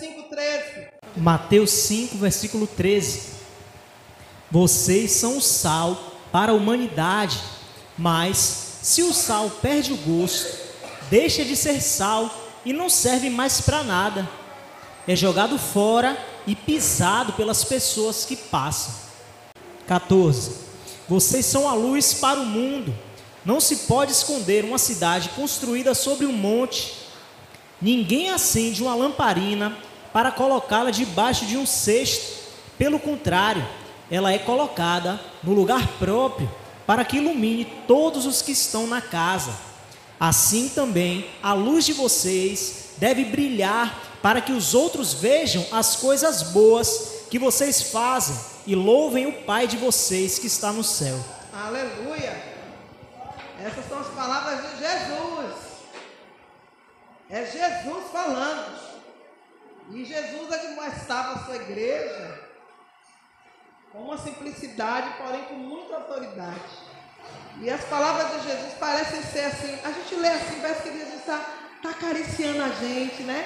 5,13. Mateus 5, versículo 13. Vocês são o sal para a humanidade, mas se o sal perde o gosto, deixa de ser sal e não serve mais para nada. É jogado fora e pisado pelas pessoas que passam. 14. Vocês são a luz para o mundo. Não se pode esconder uma cidade construída sobre um monte. Ninguém acende uma lamparina para colocá-la debaixo de um cesto. Pelo contrário, ela é colocada no lugar próprio para que ilumine todos os que estão na casa. Assim também a luz de vocês deve brilhar para que os outros vejam as coisas boas que vocês fazem e louvem o Pai de vocês que está no céu. Aleluia! Essas são as palavras de Jesus. É Jesus falando. E Jesus admoestava a sua igreja com uma simplicidade, porém com muita autoridade. E as palavras de Jesus parecem ser assim, a gente lê assim, parece que Jesus está tá acariciando a gente, né?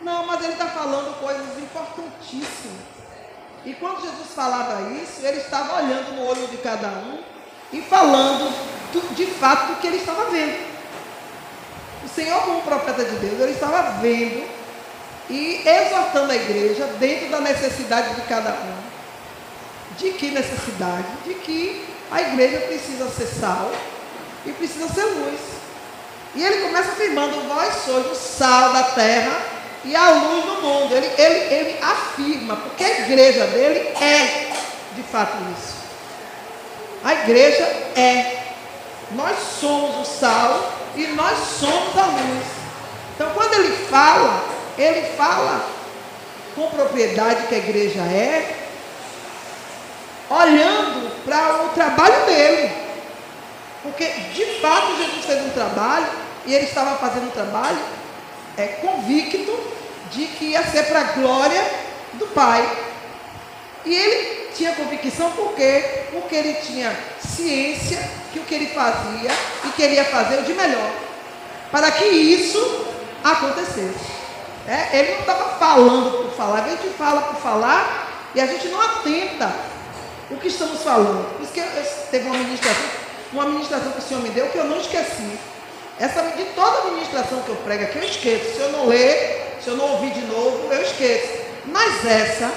Não, mas ele está falando coisas importantíssimas. E quando Jesus falava isso, ele estava olhando no olho de cada um e falando do, de fato do que ele estava vendo. O Senhor, como profeta de Deus, ele estava vendo e exortando a igreja dentro da necessidade de cada um. De que necessidade? De que a igreja precisa ser sal e precisa ser luz. E ele começa afirmando: Vós sois o sal da terra e a luz do mundo. Ele, ele, ele afirma, porque a igreja dele é de fato isso. A igreja é. Nós somos o sal e nós somos a luz. Então, quando ele fala, ele fala com propriedade que a igreja é, olhando para o trabalho dele. Porque, de fato, Jesus fez um trabalho e ele estava fazendo um trabalho é, convicto de que ia ser para a glória do Pai. E ele tinha convicção por quê? Porque ele tinha ciência que o que ele fazia e queria fazer o de melhor. Para que isso acontecesse. É, ele não estava falando por falar, a gente fala por falar e a gente não atenta o que estamos falando. Por isso que eu, eu, teve uma ministração, uma ministração que o Senhor me deu que eu não esqueci. Essa de toda a ministração que eu prego aqui, eu esqueço. Se eu não ler, se eu não ouvir de novo, eu esqueço. Mas essa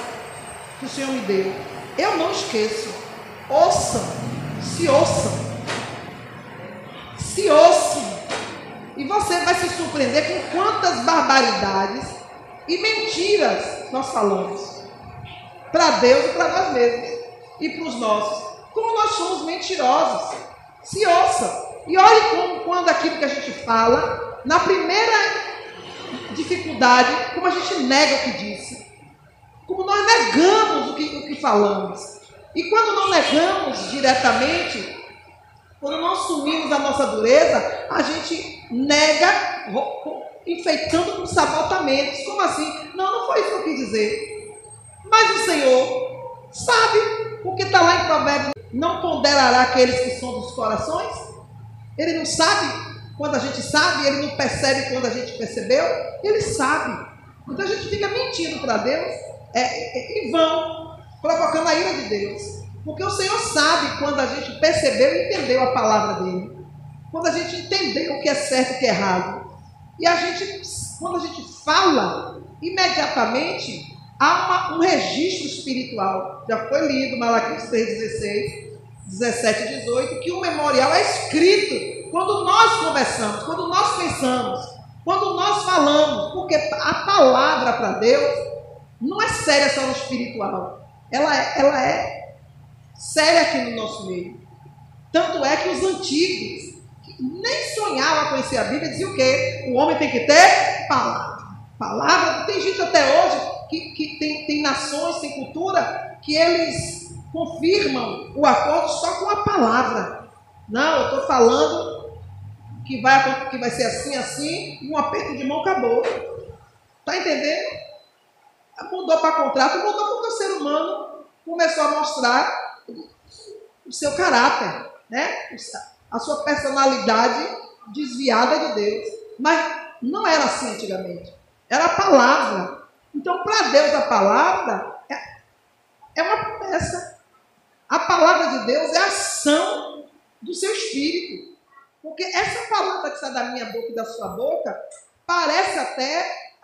que o Senhor me deu, eu não esqueço. Ouçam, se ouçam. Você vai se surpreender com quantas barbaridades e mentiras nós falamos. Para Deus e para nós mesmos. E para os nossos. Como nós somos mentirosos. Se ouçam. E olhe como, quando aquilo que a gente fala, na primeira dificuldade, como a gente nega o que disse. Como nós negamos o que, o que falamos. E quando não negamos diretamente, quando não assumimos a nossa dureza, a gente nega, enfeitando com sabotamentos. Como assim? Não, não foi isso que eu quis dizer. Mas o Senhor sabe, porque está lá em Provérbios: não ponderará aqueles que são dos corações? Ele não sabe quando a gente sabe, ele não percebe quando a gente percebeu, ele sabe. Então a gente fica mentindo para Deus é, é, em vão, provocando a ira de Deus. Porque o Senhor sabe quando a gente percebeu e entendeu a palavra dele. Quando a gente entendeu o que é certo e o que é errado. E a gente, quando a gente fala, imediatamente há uma, um registro espiritual. Já foi lido Malaquias 3,16 17 e 18, que o memorial é escrito quando nós conversamos, quando nós pensamos, quando nós falamos, porque a palavra para Deus não é séria só no espiritual, ela é, ela é séria aqui no nosso meio. Tanto é que os antigos, que nem sonhavam conhecer a Bíblia, diziam o quê? O homem tem que ter palavra. Palavra, tem gente até hoje que, que tem, tem nações, tem cultura, que eles confirmam o acordo só com a palavra. Não, eu estou falando que vai, que vai ser assim, assim, e um aperto de mão acabou. Está entendendo? Mudou para contrato, mudou porque o ser humano começou a mostrar o seu caráter, né? a sua personalidade desviada de Deus. Mas não era assim antigamente. Era a palavra. Então, para Deus, a palavra é, é uma peça. A palavra de Deus é a ação do seu espírito. Porque essa palavra que sai da minha boca e da sua boca parece até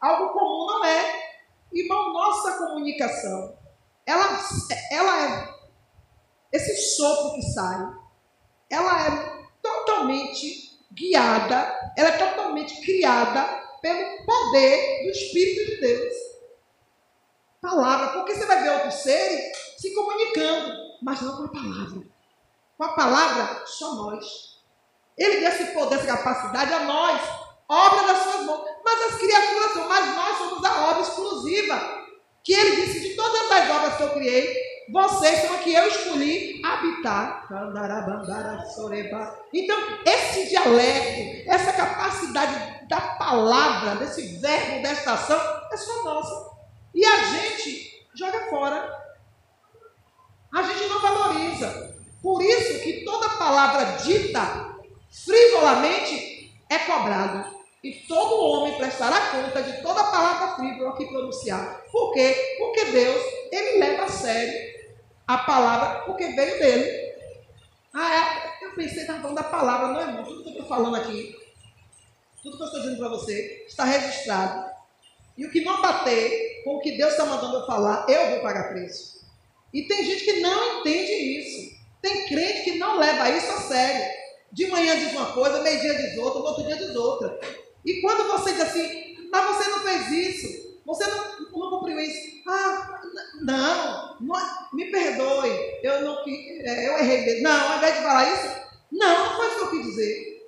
algo comum, não é? Irmão, nossa comunicação, ela, ela é esse sopro que sai, ela é totalmente guiada, ela é totalmente criada pelo poder do Espírito de Deus. Palavra, porque você vai ver outros seres se comunicando, mas não com a palavra. Com a palavra, só nós. Ele deu esse poder, essa capacidade a nós, obra das suas mãos. Mas as criaturas são, mas nós somos a obra exclusiva. Que ele disse: de todas as obras que eu criei, vocês são a que eu escolhi habitar. Então, esse dialeto, essa capacidade da palavra, desse verbo, desta ação, é só nossa. E a gente joga fora. A gente não valoriza. Por isso que toda palavra dita frivolamente é cobrada. E todo homem prestará conta de toda palavra frívola que pronunciar. Por quê? Porque Deus, ele leva a sério a palavra porque veio dele. Ah, é? Eu pensei que estava falando da palavra, não é irmão? Tudo que eu estou falando aqui, tudo que eu estou dizendo para você, está registrado. E o que não bater com o que Deus está mandando eu falar, eu vou pagar preço. E tem gente que não entende isso. Tem crente que não leva isso a sério. De manhã diz uma coisa, meio-dia diz outra, no outro dia diz outra. E quando você diz assim, mas você não fez isso, você não, não cumpriu isso. Ah, não, me perdoe, eu não é, eu errei Não, ao invés de falar isso, não, não foi isso que eu quis dizer.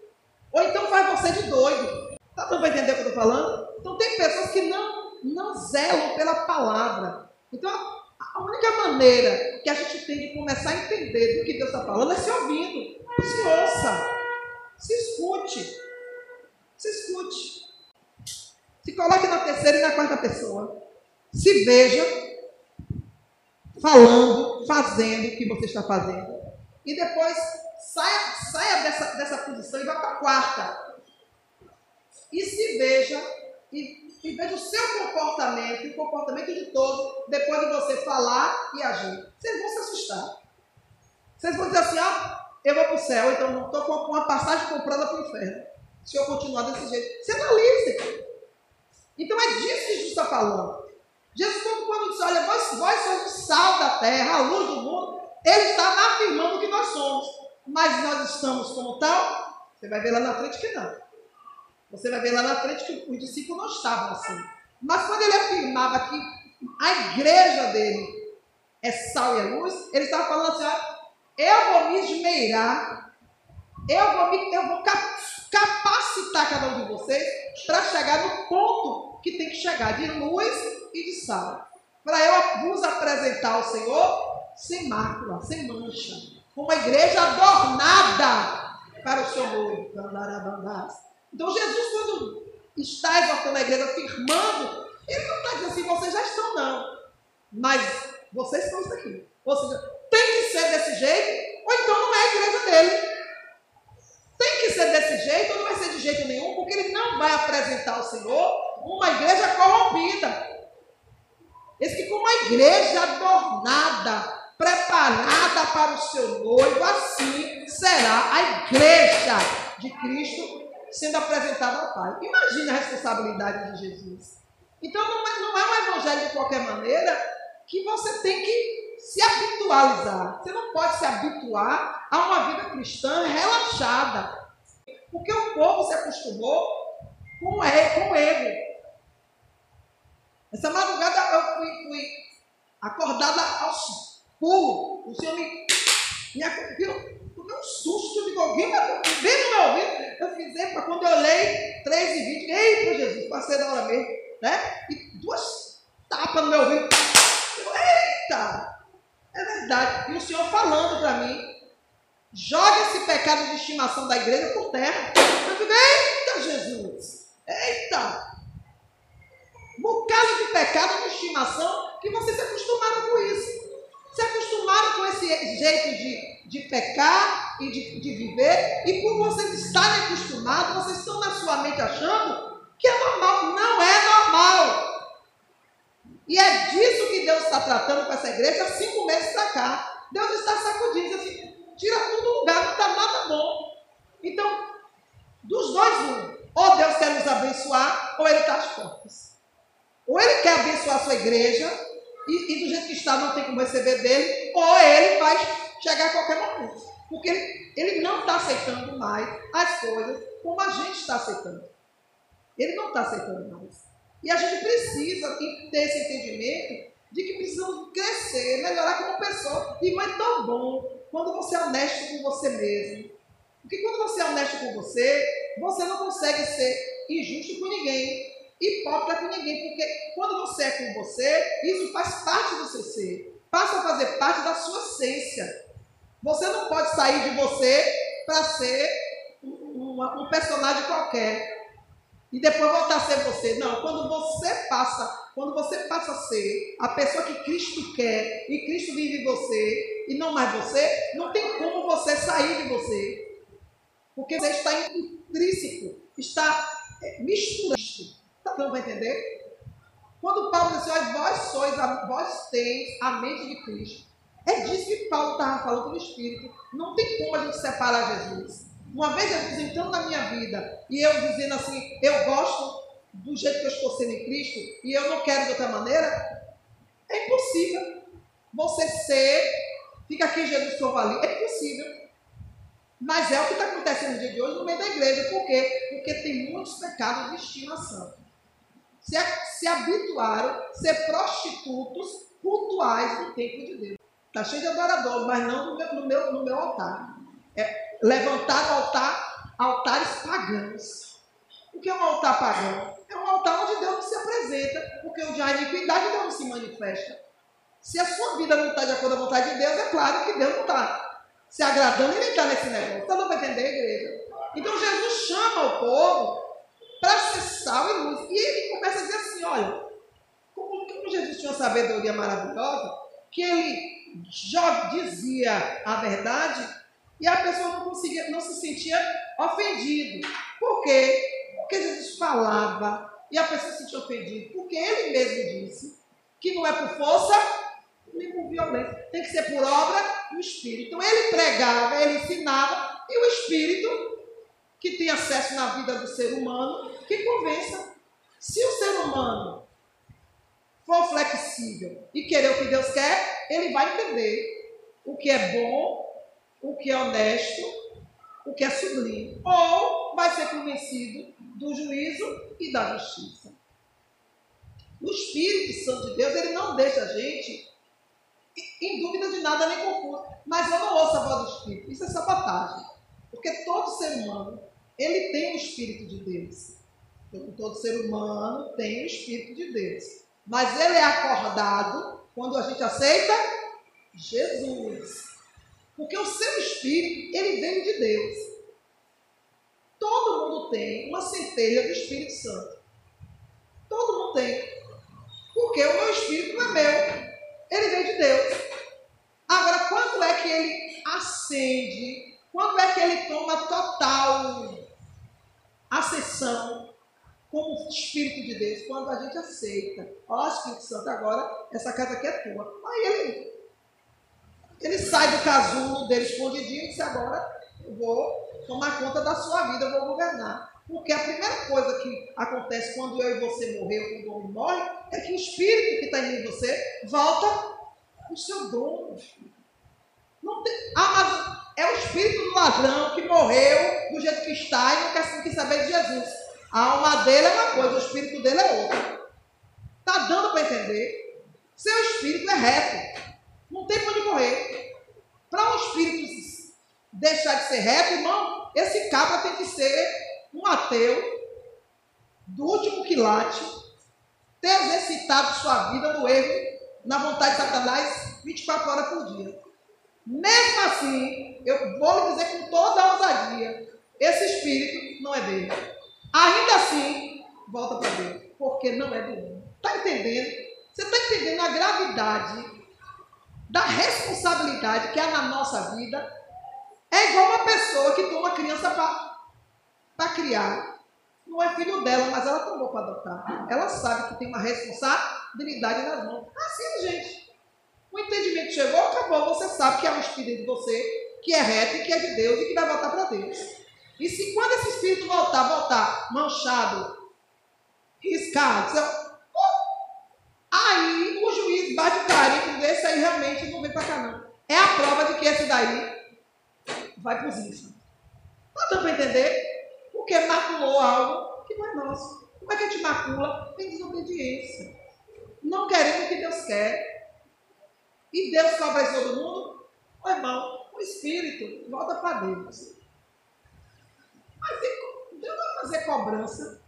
Ou então faz você de doido. Tá dando para entender o que eu estou falando? Então tem pessoas que não, não zelam pela palavra. Então a única maneira que a gente tem de começar a entender do que Deus está falando é se ouvindo. Se ouça. Se escute. Se escute. Se coloque na terceira e na quarta pessoa. Se veja falando, fazendo o que você está fazendo. E depois saia, saia dessa, dessa posição e vá para a quarta. E se veja e, e veja o seu comportamento, o comportamento de todos, depois de você falar e agir. Vocês vão se assustar. Vocês vão dizer assim, ó, eu vou para o céu, então estou com uma passagem comprada para o inferno. Se eu continuar desse jeito. Você analise. Então é disso que Jesus está falando. Jesus, quando disse, olha, vós, vós sois o sal da terra, a luz do mundo, ele estava afirmando que nós somos. Mas nós estamos como tal? Você vai ver lá na frente que não. Você vai ver lá na frente que os discípulos não estavam assim. Mas quando ele afirmava que a igreja dele é sal e é luz, ele estava falando assim: ó, eu vou me esmeirar, eu vou, me, eu vou capacitar cada um de vocês para chegar no ponto que tem que chegar de luz e de sal. Para eu vos apresentar o Senhor sem mácula, sem mancha, uma igreja adornada para o seu noivo. Então Jesus, quando está exortando a igreja, afirmando, ele não está dizendo assim, vocês já estão não, mas vocês estão isso aqui. Ou seja, tem que ser desse jeito, ou então não é a igreja dele. Que ser desse jeito ou não vai ser de jeito nenhum, porque ele não vai apresentar ao Senhor uma igreja corrompida. Esse que com uma igreja adornada, preparada para o seu noivo, assim será a igreja de Cristo sendo apresentada ao Pai. Imagine a responsabilidade de Jesus. Então não é, não é um evangelho de qualquer maneira que você tem que se habitualizar. Você não pode se habituar a uma vida cristã relaxada. Porque o povo se acostumou com o ego. Essa madrugada eu fui, fui acordada aos pulos. O Senhor me, me acordou. Tomei um susto, eu digo, alguém bem no meu ouvido. Eu fiz, epa, quando eu olhei, 3 e 20, eita Jesus, passei da hora mesmo. Né? E duas tapas no meu ouvido. Eita! É verdade. E o Senhor falando para mim, joga esse pecado de estimação da igreja por terra. Eu digo, eita Jesus, eita. Um bocado de pecado de estimação que vocês se acostumaram com isso. Se acostumaram com esse jeito de, de pecar e de, de viver, e por vocês estarem acostumados, vocês estão na sua mente achando que é normal. Não é normal. está tratando com essa igreja há cinco meses para cá. Deus está sacudindo, assim, tira tudo do lugar, não está nada bom. Então, dos dois, um. Ou Deus quer nos abençoar, ou Ele está às portas. Ou Ele quer abençoar a sua igreja, e, e, do jeito que está não tem como receber dele, ou Ele vai chegar a qualquer momento. Porque Ele, ele não está aceitando mais as coisas como a gente está aceitando. Ele não está aceitando mais. E a gente precisa ter esse entendimento de que precisamos crescer, melhorar como pessoa. E não é tão bom quando você é honesto com você mesmo. Porque quando você é honesto com você, você não consegue ser injusto com ninguém, hipócrita com ninguém. Porque quando você é com você, isso faz parte do seu ser. Passa a fazer parte da sua essência. Você não pode sair de você para ser um, um personagem qualquer e depois voltar a ser você. Não, quando você passa, quando você passa a ser a pessoa que Cristo quer e Cristo vive em você e não mais você, não tem como você sair de você. Porque você está intrínseco, está é, misturado. Está dando para entender? Quando Paulo disse, olha, vós sois, a, vós tens a mente de Cristo. É disso que Paulo estava falando no Espírito. Não tem como a gente separar Jesus. Uma vez Jesus entrando na minha vida e eu dizendo assim, eu gosto do jeito que eu estou sendo em Cristo e eu não quero de outra maneira, é impossível. Você ser, fica aqui Jesus que ali, é impossível. Mas é o que está acontecendo no dia de hoje no meio da igreja. Por quê? Porque tem muitos pecados de estimação. Se, se habituaram a ser prostitutos cultuais do templo de Deus. Está cheio de adoradores, mas não no meu, no meu, no meu altar. É, levantar altar, altares pagãos. O que é um altar pagão? É um altar onde Deus não se apresenta, porque onde há iniquidade Deus não se manifesta. Se a sua vida não está de acordo com a vontade de Deus, é claro que Deus não está se agradando nem está nesse negócio. Está dando para entender, igreja? Então Jesus chama o povo para ser sal e luz. E ele começa a dizer assim: olha, como, como Jesus tinha uma sabedoria maravilhosa, que ele já dizia a verdade e a pessoa não conseguia, não se sentia ofendido. Por quê? Porque Jesus falava e a pessoa se sentia ofendida. Porque ele mesmo disse que não é por força nem por violência. Tem que ser por obra do Espírito. Então ele pregava, ele ensinava, e o Espírito, que tem acesso na vida do ser humano, que convença. Se o ser humano for flexível e querer o que Deus quer, ele vai entender o que é bom o que é honesto, o que é sublime, ou vai ser convencido do juízo e da justiça. O Espírito Santo de Deus, ele não deixa a gente em dúvida de nada nem confuso. Mas eu não ouço a voz do Espírito. Isso é sabotagem. Porque todo ser humano, ele tem o Espírito de Deus. Então, todo ser humano tem o Espírito de Deus. Mas ele é acordado quando a gente aceita Jesus. Porque o seu espírito, ele vem de Deus. Todo mundo tem uma centelha do Espírito Santo. Todo mundo tem. Porque o meu espírito não é meu. Ele vem de Deus. Agora, quando é que ele acende? Quando é que ele toma total acessão como Espírito de Deus? Quando a gente aceita. Ó, Espírito Santo, agora essa casa aqui é tua. Aí ele ele sai do casulo dele escondidinho e diz: Agora eu vou tomar conta da sua vida, eu vou governar. Porque a primeira coisa que acontece quando eu e você morrer, quando o homem morre, é que o espírito que está em você volta o seu dono. Não tem, ah, mas é o espírito do ladrão que morreu do jeito que está e não quer, não quer saber de Jesus. A alma dele é uma coisa, o espírito dele é outra. Está dando para entender? Seu espírito é reto. Não tem para onde correr. Para um espírito deixar de ser reto, irmão, esse cabra tem que ser um ateu do último quilate, ter exercitado sua vida no erro, na vontade de Satanás, 24 horas por dia. Mesmo assim, eu vou lhe dizer com toda a ousadia, esse espírito não é dele. Ainda assim, volta para Deus, porque não é do homem. Está entendendo? Você está entendendo a gravidade da responsabilidade que há na nossa vida, é igual uma pessoa que toma criança para criar. Não é filho dela, mas ela tomou para adotar. Ela sabe que tem uma responsabilidade. nas mãos. Assim, gente. O entendimento chegou, acabou. Você sabe que é um espírito de você, que é reto e que é de Deus e que vai voltar para Deus. E se quando esse espírito voltar, voltar manchado, riscado, aí o juiz bate o carimbo desse aí realmente não vem para cá não. É a prova de que esse daí vai para os infernos. Não dá para entender? Porque maculou algo que não é nosso. Como é que a gente macula? Tem desobediência. Não querendo o que Deus quer. E Deus isso todo mundo? Ô irmão, o Espírito volta para Deus. Mas Deus vai fazer cobrança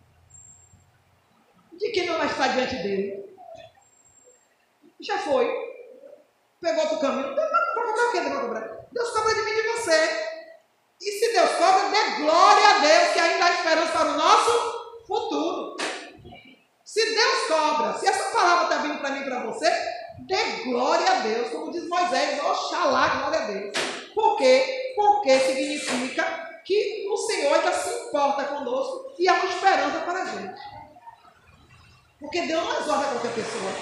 de quem não vai estar diante dele. Já foi. Pegou outro caminho. Deus vai cobrar o quê? Deus? Deus cobra de mim e de você. E se Deus cobra, dê glória a Deus, que ainda há esperança para o nosso futuro. Se Deus cobra, se essa palavra está vindo para mim e para você, dê glória a Deus, como diz Moisés, oxalá, glória a Deus. Por quê? Porque significa que o Senhor ainda se importa conosco e há uma esperança para a gente. Porque Deus não exorta qualquer pessoa.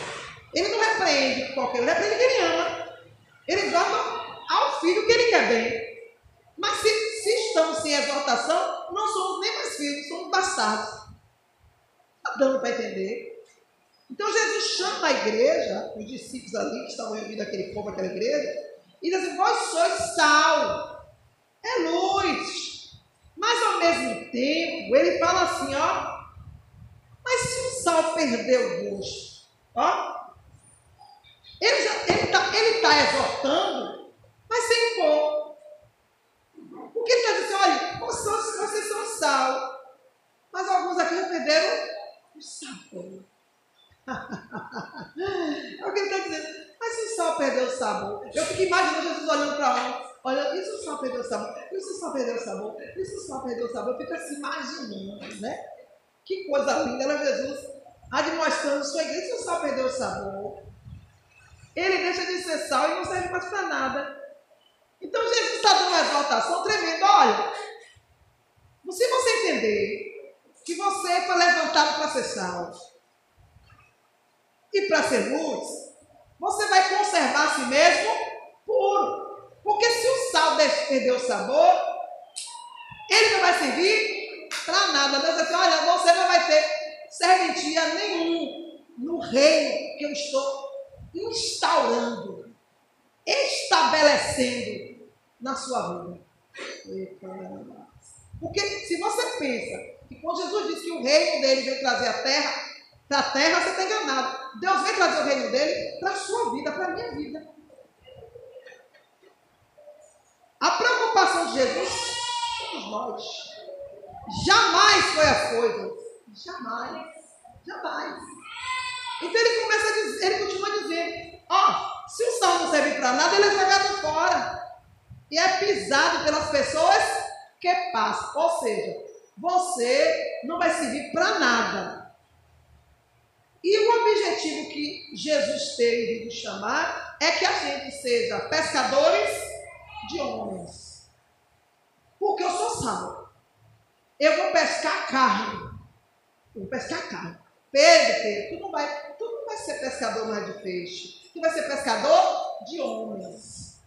Ele não repreende qualquer, ele repreende quem ele ama. Ele exorta ao filho que ele quer bem. Mas se, se estamos sem exortação, não somos nem mais filhos, somos bastardos. Está dando para entender? Então Jesus chama a igreja, os discípulos ali que estavam reunindo aquele povo, aquela igreja, e diz assim: Vós sois sal, é luz. Mas ao mesmo tempo, ele fala assim: ó, mas se o sal perder o gosto, ó, ele está ele tá exortando, mas sem pôr. Porque ele está dizendo, olha, vocês, vocês são sal. Mas alguns aqui perderam o sabor. É o que ele está dizendo. Mas se o sal perdeu o sabor, eu fico imaginando Jesus olhando para um, olhando, e se o sal perdeu o sabor? E se o sal perdeu o sabor? E se o sal perdeu o sabor? Eu fico assim imaginando, né? Que coisa linda, né, Jesus? Admostrando sua igreja, se o sal perdeu o sabor, ele deixa de ser sal e não serve mais para nada. Então Jesus está dando uma exaltação tremenda. Olha, se você entender que você foi levantado para ser salvo e para ser luz, você vai conservar a si mesmo puro. Porque se o sal perder o sabor, ele não vai servir para nada. Deus diz assim, olha, você não vai ter serventia nenhum no reino que eu estou instaurando, estabelecendo na sua vida. Porque se você pensa que quando Jesus disse que o reino dele veio trazer a terra, para a terra você está enganado. Deus vem trazer o reino dele para a sua vida, para a minha vida. A preocupação de Jesus somos nós. Jamais foi as coisas. Jamais. Jamais. Então ele começa a dizer, ele continua dizendo, ó, oh, se o sal não serve para nada, ele é jogado fora e é pisado pelas pessoas que passam. Ou seja, você não vai servir para nada. E o objetivo que Jesus teve de nos chamar é que a gente seja pescadores de homens. Porque eu sou salvo. Eu vou pescar carne. Eu vou pescar carne. Pedro, Pedro, tu não vai, tu não vai ser pescador mais de peixe. Tu vai ser pescador de homens.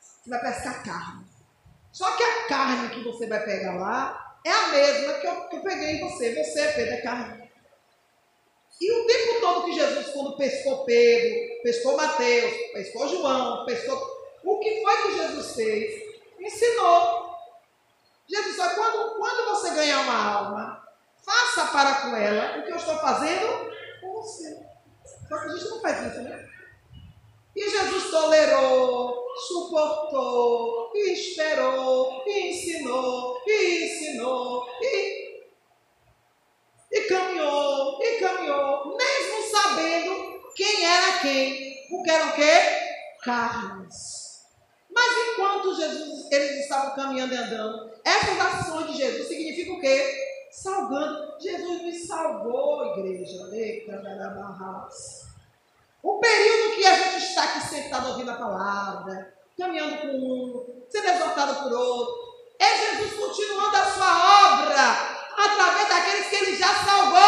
Você vai pescar carne. Só que a carne que você vai pegar lá é a mesma que eu, que eu peguei em você. Você, Pedro, é carne. E o tempo todo que Jesus, quando pescou Pedro, pescou Mateus, pescou João, pescou. O que foi que Jesus fez? Ensinou. Jesus disse: quando, quando você ganhar uma alma, faça para com ela o que eu estou fazendo com você. Só que a gente não faz isso, né? E Jesus tolerou, suportou, esperou, ensinou, ensinou, e, e caminhou, e caminhou, mesmo sabendo quem era quem. Porque eram o quê? Carnes. Mas enquanto Jesus, eles estavam caminhando e andando, essas ações de Jesus significam o quê? Salgando. Jesus me salvou, igreja. O período que a gente está aqui sentado ouvindo a palavra, caminhando com um, sendo exortado por outro, é Jesus continuando a sua obra através daqueles que ele já salvou.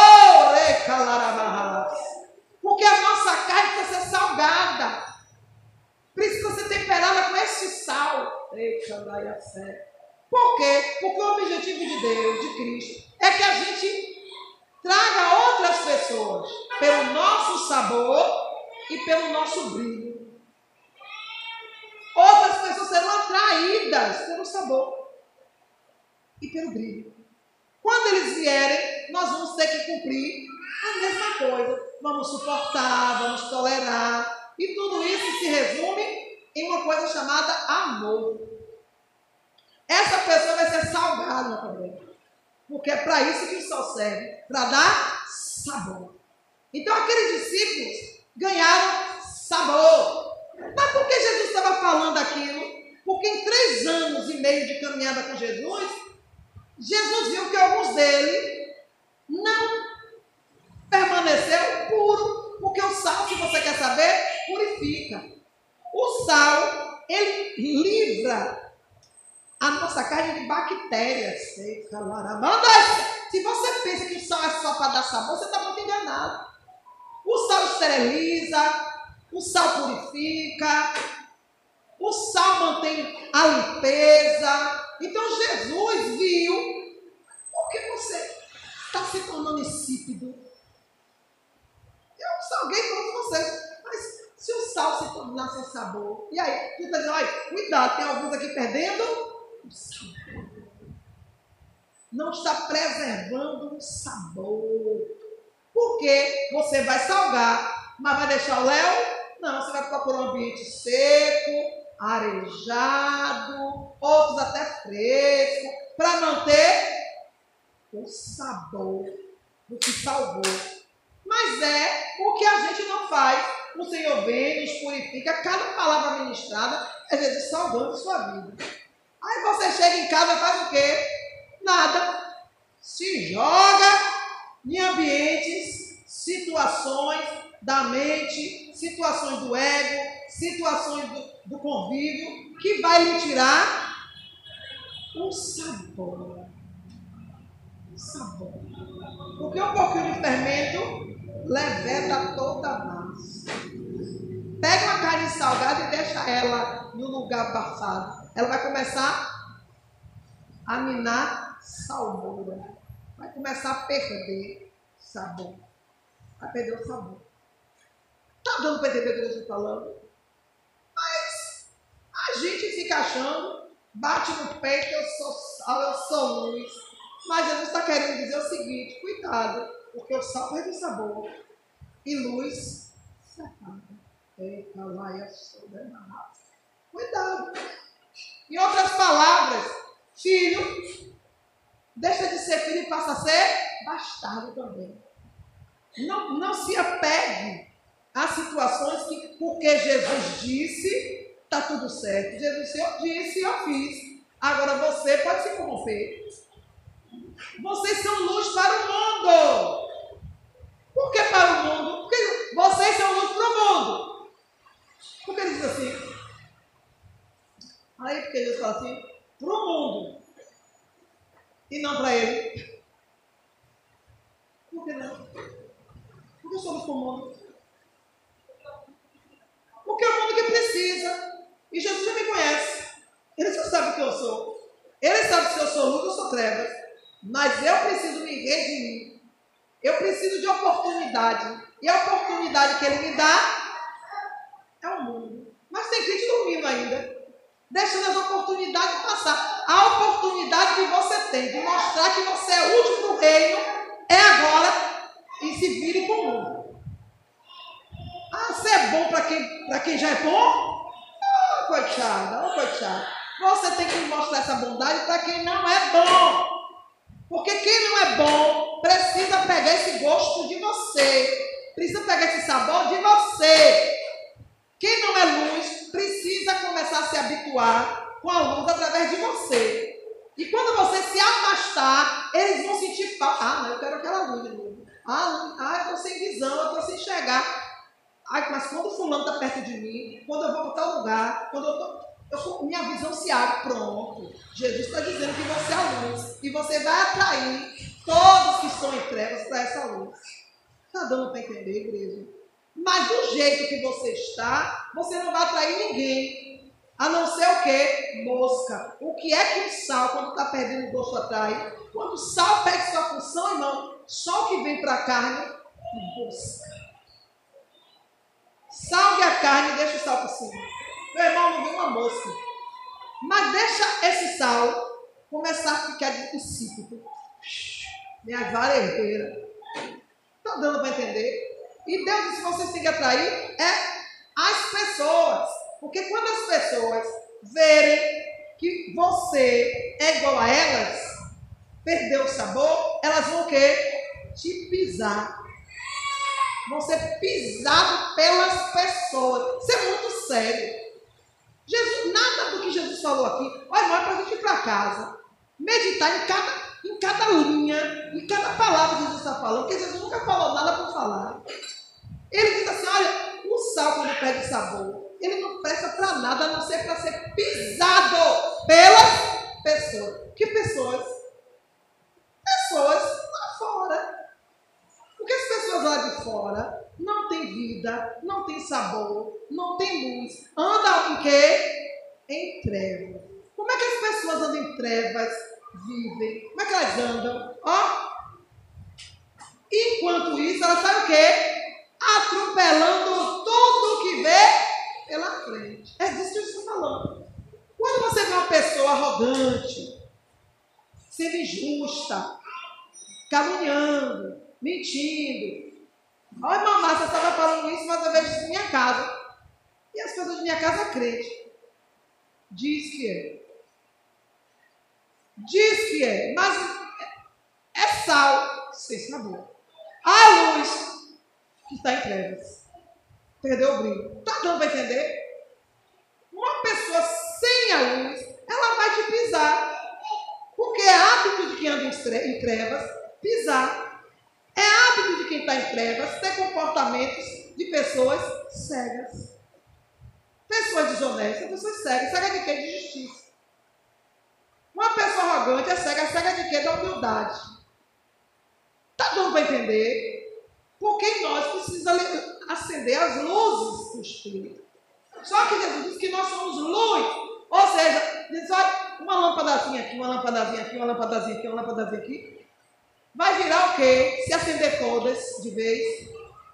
Porque a nossa carne precisa ser salgada. Precisa ser temperada com esse sal. Por quê? Porque o objetivo de Deus, de Cristo, é que a gente traga outras pessoas pelo nosso sabor e pelo nosso brilho. Outras pessoas serão atraídas pelo sabor e pelo brilho. Quando eles vierem, nós vamos ter que cumprir a mesma coisa. Vamos suportar, vamos tolerar. E tudo isso se resume em uma coisa chamada amor. Essa pessoa vai ser salgada também. Porque é para isso que o sol serve para dar sabor. Então aqueles discípulos ganharam sabor. Mas por que Jesus estava falando aquilo? Porque em três anos e meio de caminhada com Jesus, Jesus viu que alguns deles não permaneceram puros. Porque o sal, se você quer saber, purifica. O sal, ele livra a nossa carne de bactérias. Se você pensa que o sal é só para dar sabor, você está muito enganado. O sal esteriliza, o sal purifica, o sal mantém a limpeza. Então Jesus viu por que você está se tornando insípido. Eu salguei todos vocês, mas se o sal se tornar sem sabor, e aí? Tu está dizendo, olha, cuidado, tem alguns aqui perdendo o sabor não está preservando o sabor. Porque você vai salgar, mas vai deixar o léu? Não, você vai procurar um ambiente seco, arejado, outros até fresco, para manter o sabor do que salvou. Mas é o que a gente não faz. O Senhor vem, nos purifica, cada palavra ministrada é Jesus salvando sua vida. Aí você chega em casa e faz o quê? Nada. Se joga em ambientes, situações da mente, situações do ego, situações do, do convívio, que vai lhe tirar o sabor. O sabor. Porque um pouquinho de fermento leveta toda a massa. Pega uma carne salgada e deixa ela no lugar abafado. Ela vai começar a minar salmoura. Vai começar a perder sabor. Vai perder o sabor. Está dando para entender o que eu estou falando? Mas a gente fica achando, bate no peito, eu sou sal, eu sou luz. Mas Jesus está querendo dizer o seguinte: cuidado, porque o sal perde o sabor e luz se apaga. Cuidado. Em outras palavras, filho, deixa de ser filho e passa a ser bastardo também. Não, não se apegue a situações que, porque Jesus disse, está tudo certo. Jesus disse, eu disse, eu fiz. Agora você pode se corromper. Vocês são luz para o mundo. Por que para o mundo? Porque vocês são luz para o mundo. Por que ele diz assim? Aí porque Jesus fala assim, para o mundo e não para ele? Por que não? Porque somos como o mundo. Porque é o mundo que precisa. E Jesus já me conhece. Ele já sabe o que eu sou. Ele sabe se eu sou luz ou sou trevas. Mas eu preciso me redimir. Eu preciso de oportunidade. E a oportunidade que ele me dá é o mundo. Mas tem gente dormindo ainda deixando as oportunidades passar. A oportunidade que você tem de mostrar que você é útil para o reino é agora e se vire com o mundo. Ah, você é bom para quem, quem já é bom? Ah, coitada, oh, coitada. Você tem que mostrar essa bondade para quem não é bom. Porque quem não é bom precisa pegar esse gosto de você. Precisa pegar esse sabor de você. Quem não é luz precisa começar a se habituar com a luz através de você. E quando você se afastar, eles vão sentir falta. Ah, eu quero aquela luz de novo. Ah, ah eu estou sem visão, eu estou sem enxergar. Ai, mas quando o fulano está perto de mim, quando eu vou para tal lugar, quando eu tô, eu, minha visão se abre, pronto. Jesus está dizendo que você é luz. E você vai atrair todos que estão em trevas para essa luz. Está dando para entender, igreja? Mas do jeito que você está, você não vai atrair ninguém. A não ser o que? Mosca. O que é que o sal, quando está perdendo o gosto, atrai? Quando o sal perde sua função, irmão, só o que vem para a carne, mosca. Salve a carne e deixa o sal por cima. Meu irmão, não vem uma mosca. Mas deixa esse sal começar a ficar de insípido. Minha varejeira. Está dando para entender? E Deus disse: vocês têm que atrair é as pessoas. Porque quando as pessoas verem que você é igual a elas, perdeu o sabor, elas vão o quê? Te pisar. Vão ser pisados pelas pessoas. Isso é muito sério. Jesus, nada do que Jesus falou aqui, olha, não é para a gente ir para casa, meditar em cada, em cada linha, em cada palavra que Jesus está falando, porque Jesus nunca falou nada por falar. Ele diz assim: olha, o sal, quando perde sabor, ele não presta para nada a não ser para ser pisado pelas pessoas. Que pessoas? Pessoas lá fora. Porque as pessoas lá de fora não têm vida, não têm sabor, não têm luz. Andam em quê? Em trevas. Como é que as pessoas andam em trevas, vivem? Como é que elas andam? Ó. Enquanto isso, elas sabem o quê? atropelando tudo que vê pela frente. É disso que eu estou falando. Quando você vê uma pessoa arrogante, sendo injusta, caluniando, mentindo. Olha, mamãe, você estava falando isso, mas eu vejo isso minha casa. E as pessoas de minha casa crente. Diz que é. Diz que é, mas é sal sem sabor. A luz que está em trevas. Perdeu o brilho. Está dando para entender? Uma pessoa sem a luz, ela vai te pisar. Porque é hábito de quem anda em trevas pisar. É hábito de quem está em trevas ter comportamentos de pessoas cegas. Pessoas desonestas, pessoas cegas. Cega de quê? De justiça. Uma pessoa arrogante é cega. Cega de quê? Da humildade. Está dando para entender? Porque nós precisa acender as luzes do Espírito. Só que Jesus diz que nós somos luz. Ou seja, diz, olha, uma lâmpadazinha aqui, uma lâmpadazinha aqui, uma lâmpadazinha aqui, uma lâmpadazinha aqui. Vai virar o quê? Se acender todas de vez.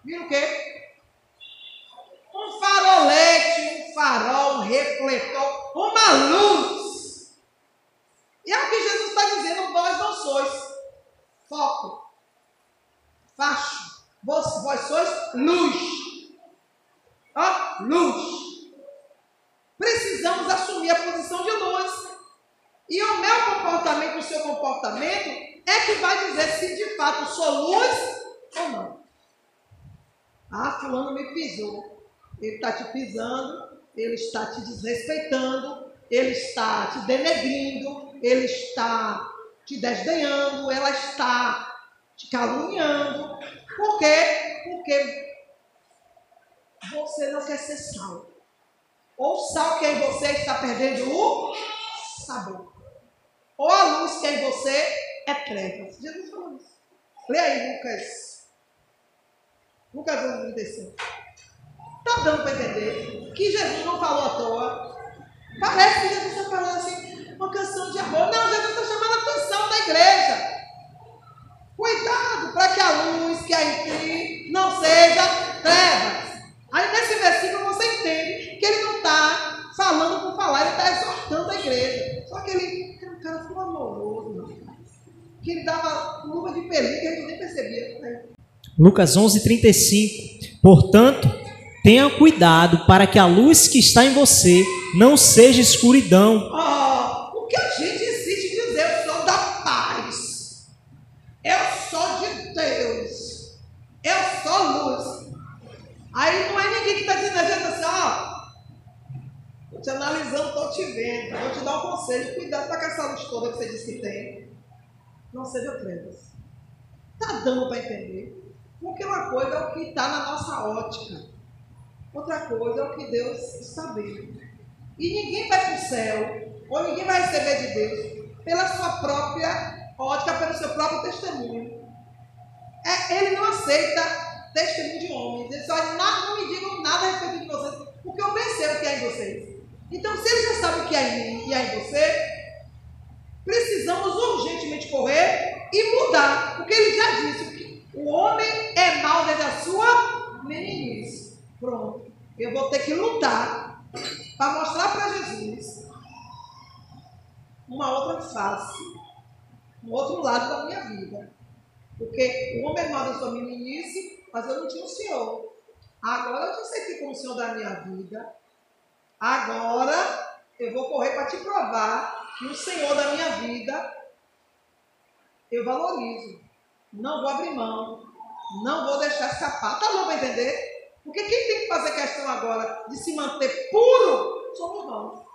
Vira o quê? Um farolete, um farol, um refletor, uma luz. E é o que Jesus está dizendo, vós não sois. Foco. Facho. Vós, vós sois luz. Ó, luz. Precisamos assumir a posição de luz. E o meu comportamento, o seu comportamento, é que vai dizer se de fato sou luz ou não. Ah, fulano pisou. Ele está te pisando, ele está te desrespeitando, ele está te denegrindo, ele está te desdenhando, ela está te caluniando. Por quê? Porque você não quer ser sal. Ou sal que em você está perdendo o sabor. Ou a luz que em você é trevas. Jesus falou isso. Lê aí, Lucas. Lucas 1, 35. Está dando para entender que Jesus não falou à toa. Parece que Jesus está falando assim, uma canção de amor. Não, Jesus está chamando a atenção da igreja. Cuidado para que a luz que há em ti não seja trevas. Aí nesse versículo você entende que ele não está falando por falar, ele está exortando a igreja. Só que ele era um cara tão amoroso, que ele dava luva de pelinho que a gente nem percebia. Lucas 11, 35. Portanto, tenha cuidado para que a luz que está em você não seja escuridão. Oh, o que a gente Aí não é ninguém que está dizendo a gente assim, ó, estou te analisando, estou te vendo, vou te dar um conselho, cuidado com essa luz toda que você disse que tem. Não seja trevas. Está dando para entender? Porque uma coisa é o que está na nossa ótica, outra coisa é o que Deus vendo. E ninguém vai para o céu, ou ninguém vai receber de Deus, pela sua própria ótica, pelo seu próprio testemunho. É, ele não aceita testemunho de homens. Eles olha, não me digam nada a respeito de vocês, porque eu pensei o que é em vocês. Então, se ele já sabe o que há em mim e há em você, precisamos urgentemente correr e mudar. Porque ele já disse o homem é mau desde a sua meninice. Pronto. Eu vou ter que lutar para mostrar para Jesus uma outra face, um outro lado da minha vida. Porque o homem é mau da sua meninice, mas eu não tinha o Senhor. Agora eu já sei que como o Senhor da minha vida. Agora eu vou correr para te provar que o Senhor da minha vida eu valorizo. Não vou abrir mão. Não vou deixar escapar. Tá bom para entender? Porque quem tem que fazer questão agora de se manter puro somos nós.